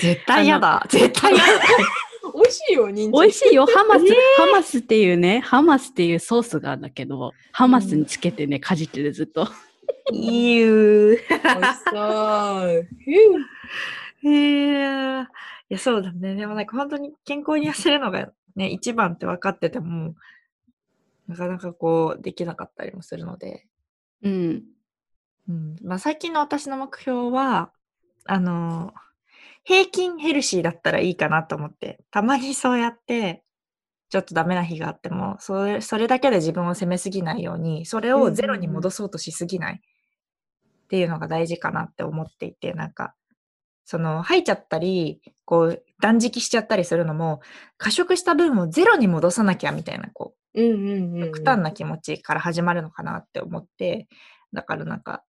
絶対嫌だ。絶対嫌だ。美味しいよ、人参。美味しいよ。ハマス、ハマスっていうね、ハマスっていうソースがあるんだけど、ハマスにつけてね、かじってるずっと。いいう。美味しそう。へえ。いや、そうだね。でもなんか本当に健康に痩せるのがね、一番って分かってても、なかなかこう、できなかったりもするので。うん。うん。まあ最近の私の目標は、あの、平均ヘルシーだったらいいかなと思って、たまにそうやって、ちょっとダメな日があっても、それ、それだけで自分を責めすぎないように、それをゼロに戻そうとしすぎないっていうのが大事かなって思っていて、なんか、その、吐いちゃったり、こう、断食しちゃったりするのも、過食した分をゼロに戻さなきゃみたいな、こう。極端な気持ちから始まるのかなって思って、だからなんか、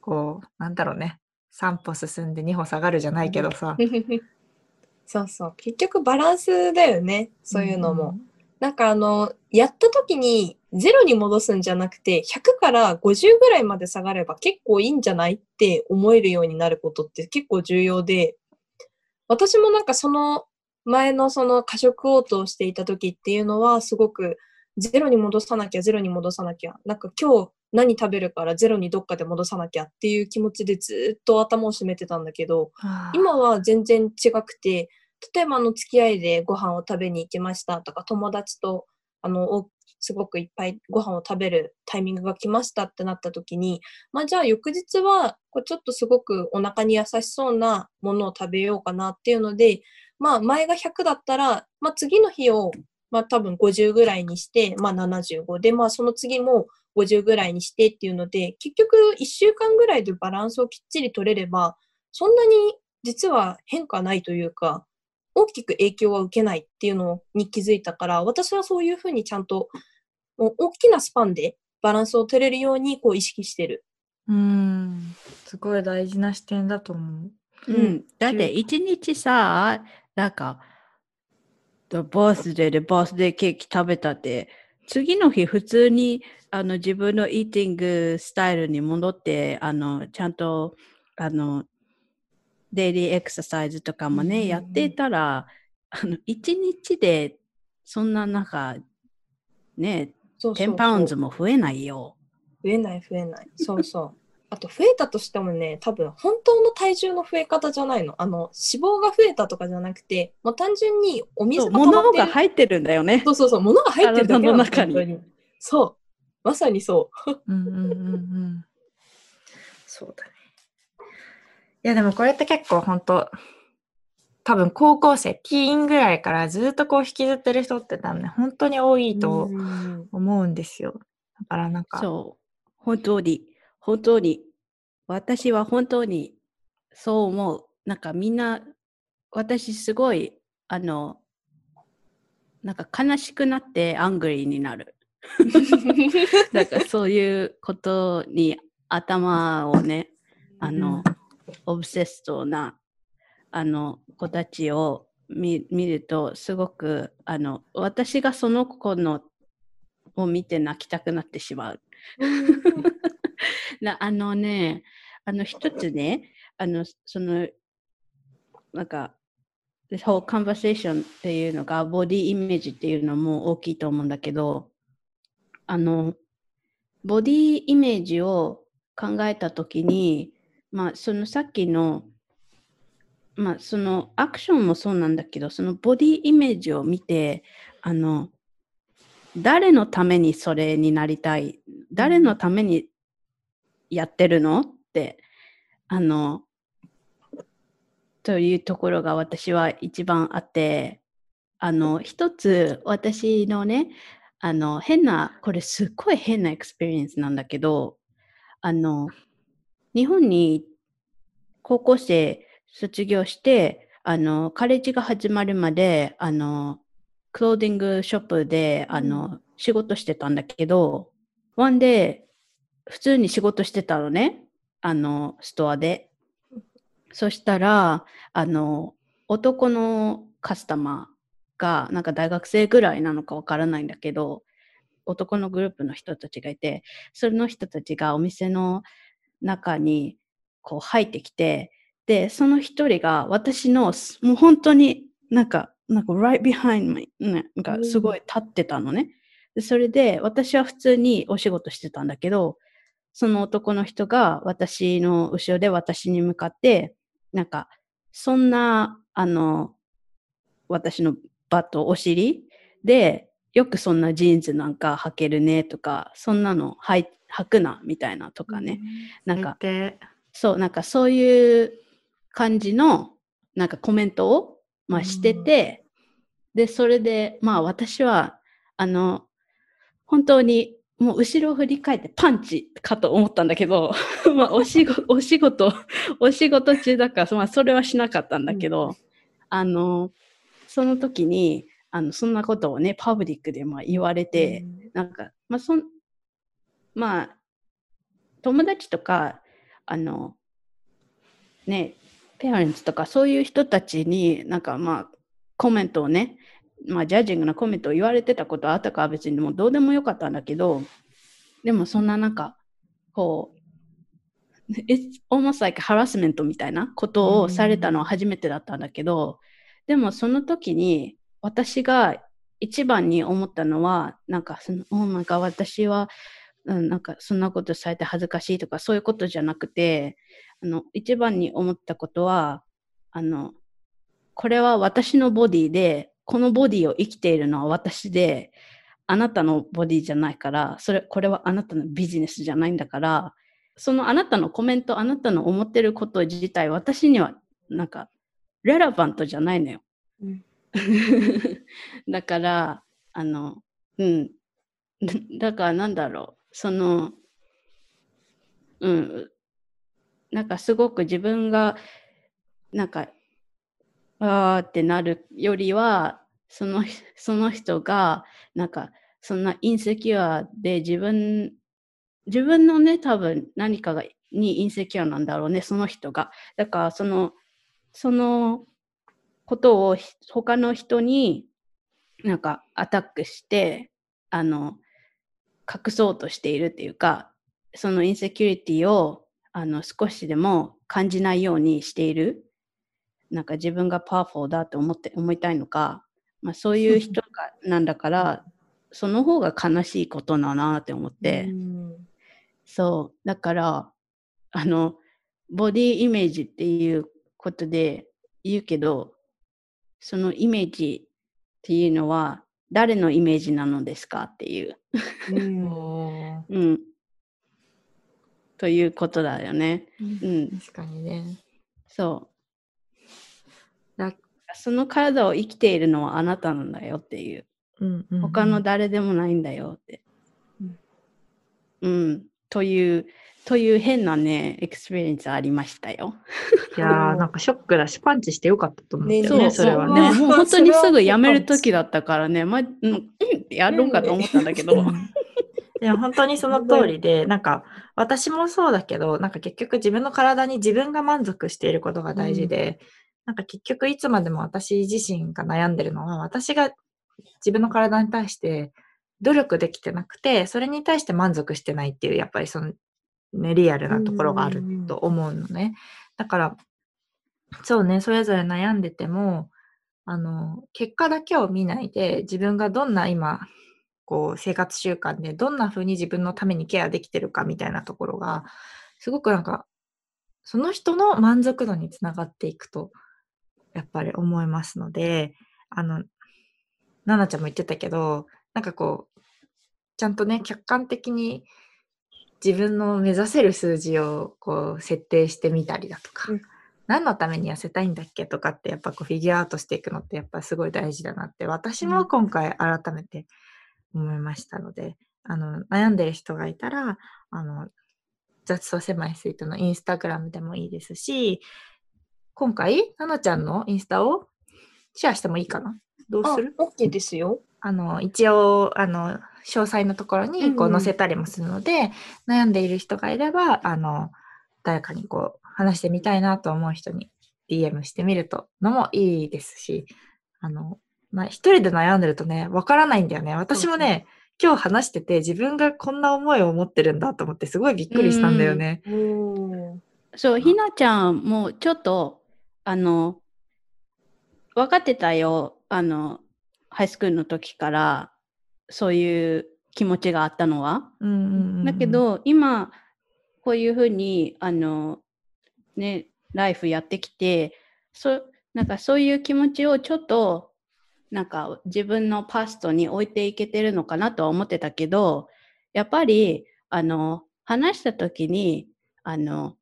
こう、なんだろうね、3歩進んで2歩下がるじゃないけどさ、そうそう。結局バランスだよね。そういうのも。なんかあの、やった時にゼロに戻すんじゃなくて、100から50ぐらいまで下がれば結構いいんじゃないって思えるようになることって結構重要で、私もなんかその前のその過食応答をしていた時っていうのはすごくゼロに戻さなきゃ、ゼロに戻さなきゃ。なんか今日何食べるからゼロにどっかで戻さなきゃっていう気持ちでずっと頭を占めてたんだけど、はあ今は全然違くて、例えばあの付き合いでご飯を食べに行きましたとか、友達とあのおすごくいっぱいご飯を食べるタイミングが来ましたってなった時に、まあじゃあ翌日はちょっとすごくお腹に優しそうなものを食べようかなっていうので、まあ前が100だったら、まあ次の日をまあ多分50ぐらいにして、まあ75で、まあその次も50ぐらいにしてっていうので、結局1週間ぐらいでバランスをきっちり取れれば、そんなに実は変化ないというか、大きく影響は受けないっていうのに気づいたから、私はそういうふうにちゃんと、もう大きなスパンでバランスを取れるようにこう意識してる。うん。すごい大事な視点だと思う。うん。だって一日さ、なんか、バースデーでバースデーケーキ食べたって、次の日普通にあの自分のイーティングスタイルに戻って、あの、ちゃんと、あの、デイリーエクササイズとかもね、うんやっていたら、あの、一日で、そんななんか、ね、そうそうそう10パウンズも増えないよ。増えない増えない。そうそう。あと増えたとしてもね、多分本当の体重の増え方じゃないの。あの脂肪が増えたとかじゃなくて、もう単純にお水が溜ま物ってる。が入ってるんだよね。そうそうそう、物が入ってるだけなの中にそう。まさにそう。うんうんうんうん。そうだね。いやでもこれって結構本当多分高校生、ティーンぐらいからずっとこう引きずってる人って多分ね、本当に多いとうん思うんですよ。だからなんか、そう。本当に、本当に、私は本当にそう思う。なんかみんな、私すごい、あの、なんか悲しくなってアングリーになる。だからそういうことに頭をね、あの、オブセストなあの子たちを見見るとすごくあの私がその子のを見て泣きたくなってしまう。なあのねあの一つねあのそのなんか this whole conversation っていうのがボディイメージっていうのも大きいと思うんだけどあのボディイメージを考えたときにまあそのさっきのまあそのアクションもそうなんだけどそのボディイメージを見てあの誰のためにそれになりたい誰のためにやってるの？ってあのというところが私は一番あってあの一つ私のねあの変なこれすっごい変な experience なんだけどあの日本に高校生卒業してあのカレッジが始まるまであの clothing shop であの、仕事してたんだけどワンデー普通に仕事してたのね。あのストアで。そしたらあの男のカスタマーがなんか大学生ぐらいなのかわからないんだけど男のグループの人たちがいてその人たちがお店の中にこう入ってきてでその一人が私のもう本当になんかなんか right behind me ねなんかすごい立ってたのね。でそれで私は普通にお仕事してたんだけどその男の人が私の後ろで私に向かってなんかそんなあの私の butt お尻でよくそんなジーンズなんか履けるねとかそんなの履い履くなみたいなとかね、なんかで、そうなんかそういう感じのなんかコメントを、まあ、してて、でそれでまあ私はあの本当にもう後ろを振り返ってパンチかと思ったんだけど まあ お仕事お仕事お仕事中だから、まあ、それはしなかったんだけど、あのその時にあのそんなことをねパブリックでまあ言われて、なんか、まあ、そん、まあ、友達とか、あの、ね、ペアレンツとか、そういう人たちに、なんかまあ、コメントをね、まあ、ジャッジングなコメントを言われてたことあったかは別にもうどうでもよかったんだけど、でもそんななんか、こう、It's almost like harassment みたいなことをされたのは初めてだったんだけど、でもその時に私が一番に思ったのは、なんかその、おなんか私は、うん、なんかそんなことされて恥ずかしいとかそういうことじゃなくて、あの、一番に思ったことは、あの、これは私のボディで、このボディを生きているのは私で、あなたのボディじゃないから、それ、これはあなたのビジネスじゃないんだから、そのあなたのコメント、あなたの思ってること自体、私にはなんか、レラバントじゃないのよ。うん だから、あの、うん。だからなんだろう。その、うん。なんかすごく自分が、なんか、あーってなるよりは、その、その人が、なんか、そんなインセキュアで自分、自分のね、多分何かが、にインセキュアなんだろうね、その人が。だから、その、そのことを他の人になんかアタックして、あの、隠そうとしているっていうか、そのインセキュリティをあの少しでも感じないようにしている。なんか自分がパワフルだと思って思いたいのか、まあ、そういう人がなんだから、その方が悲しいことだなって思って、うんそう。だから、あの、ボディイメージっていうことで言うけど、そのイメージっていうのは、誰のイメージなのですかっていう、うん。ということだよね。うん。確かにね。そう。だその体を生きているのはあなたなんだよっていう。うんうんうん他の誰でもないんだよって。うんうん。という、という変なね、 experience ありましたよ。いやー なんかショックだし、パンチしてよかったと思うねよね、そうそれはね。もう本当にすぐ辞める時だったからね、ま、うん、うんってやろうかと思ったんだけど。でも本当にその通りで、なんか私もそうだけど、なんか結局自分の体に自分が満足していることが大事で、なんか結局いつまでも私自身が悩んでるのは、私が自分の体に対して努力できてなくて、それに対して満足してないっていう、やっぱりその、ね、リアルなところがあると思うのね。だから、そうね、それぞれ悩んでても、あの、結果だけを見ないで、自分がどんな今、こう、生活習慣でどんな風に自分のためにケアできてるかみたいなところが、すごくなんか、その人の満足度につながっていくと、やっぱり思いますので、あの、ななちゃんも言ってたけど、なんかこう、ちゃんとね、客観的に自分の目指せる数字をこう設定してみたりだとか、うん。何のために痩せたいんだっけとかってやっぱこうフィギュアアウトしていくのってやっぱすごい大事だなって私も今回改めて思いましたので、あの悩んでる人がいたらあの雑草狭いスイートのインスタグラムでもいいですし今回ななちゃんのインスタをシェアしてもいいかな？どうあする、OK ですよ。あの、一応、あの、詳細のところにこうんううん載せたりもするので、悩んでいる人がいれば、あの、誰かにこう、話してみたいなと思う人に DM してみるとのもいいですし、あの、まあ、一人で悩んでるとね、わからないんだよね。私もね、今日話してて、自分がこんな思いを持ってるんだと思って、すごいびっくりしたんだよね。うんそう、ひなちゃんもちょっと、あの、分かってたよ。あの、ハイスクールの時から、そういう気持ちがあったのは。うんうんうんうんだけ、ど、今、こういうふうに、あの、ね、ライフやってきて、そなんかそういう気持ちをちょっと、なんか自分のパストに置いていけてるのかなとは思ってたけど、やっぱり、あの、話した時に、あの、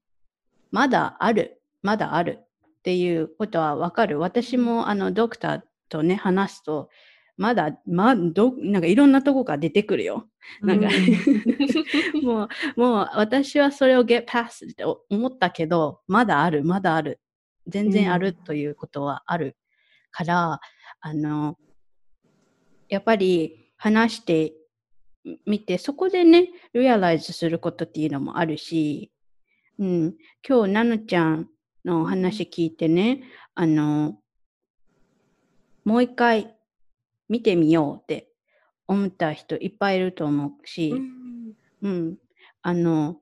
まだある、まだあるっていうことはわかる。私も、あの、ドクターとね、話すと、まだ、ま、ど、なんかいろんなとこから出てくるよ。なんか もう、もう私はそれを get past って思ったけど、まだある、まだある。全然あるということはあるから、あの、やっぱり話してみて、そこでね、realize することっていうのもあるし、うん、今日、なのちゃんのお話聞いてね、あの、もう一回見てみようって思った人いっぱいいると思うし、うん。あの、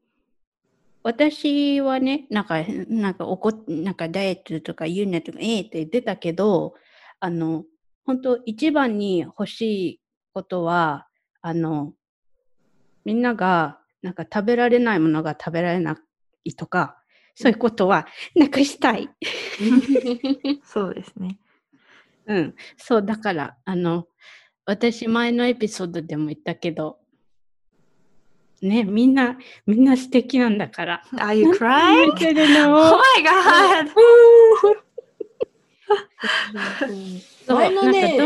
私はね、なんか、なんか怒っ、なんかダイエットとか言うねとか、ええって言ってたけど、あの、本当一番に欲しいことは、あの、みんなが、なんか食べられないものが食べられないとか、そういうことはなくしたい。そうですね。うん。そう、だから、あの、私前のエピソードでも言ったけど、ね、みんな、みんな素敵なんだから。Are you crying? Oh の？My god! そう前のなん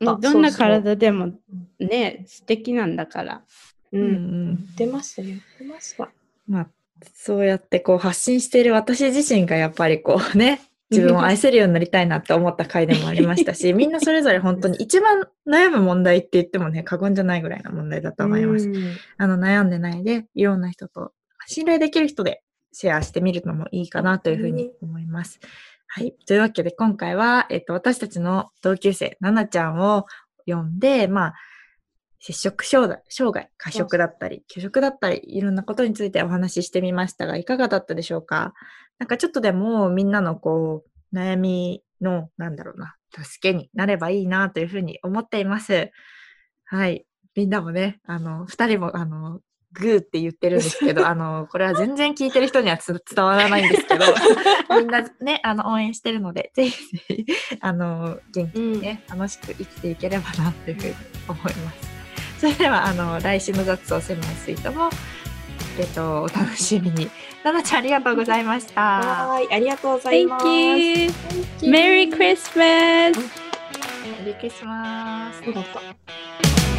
どんどんな体でもね、素敵なんだから。う。うんん出ましたよ。出ました。まあ、そうやってこう発信している私自身がやっぱりこうね、自分を愛せるようになりたいなって思った回でもありましたし、みんなそれぞれ本当に一番悩む問題って言ってもね、過言じゃないぐらいの問題だと思います。うんあの、悩んでないで、いろんな人と、信頼できる人でシェアしてみるのもいいかなというふうに思います。はい。というわけで、今回は、えっと、私たちの同級生、ななちゃんを呼んで、まあ、接触障害、障害過食だったり、拒食だったり、いろんなことについてお話ししてみましたが、いかがだったでしょうか？なんかちょっとでもみんなのこう、悩みの、なんだろうな、助けになればいいなというふうに思っています。はい。みんなもね、あの、二人も、あの、グーって言ってるんですけど、あの、これは全然聞いてる人にはつ伝わらないんですけど、みんなね、あの、応援してるので、ぜひぜひ、あの、元気にね、楽しく生きていければな、というふうに思います。それでは、あの、来週の雑草狭いスイートも、えっと、お楽しみに。ななちゃん、ありがとうございました。はーい、ありがとうございます。Thank you! Thank you. Merry Christmas! メリークリスマス。よかった。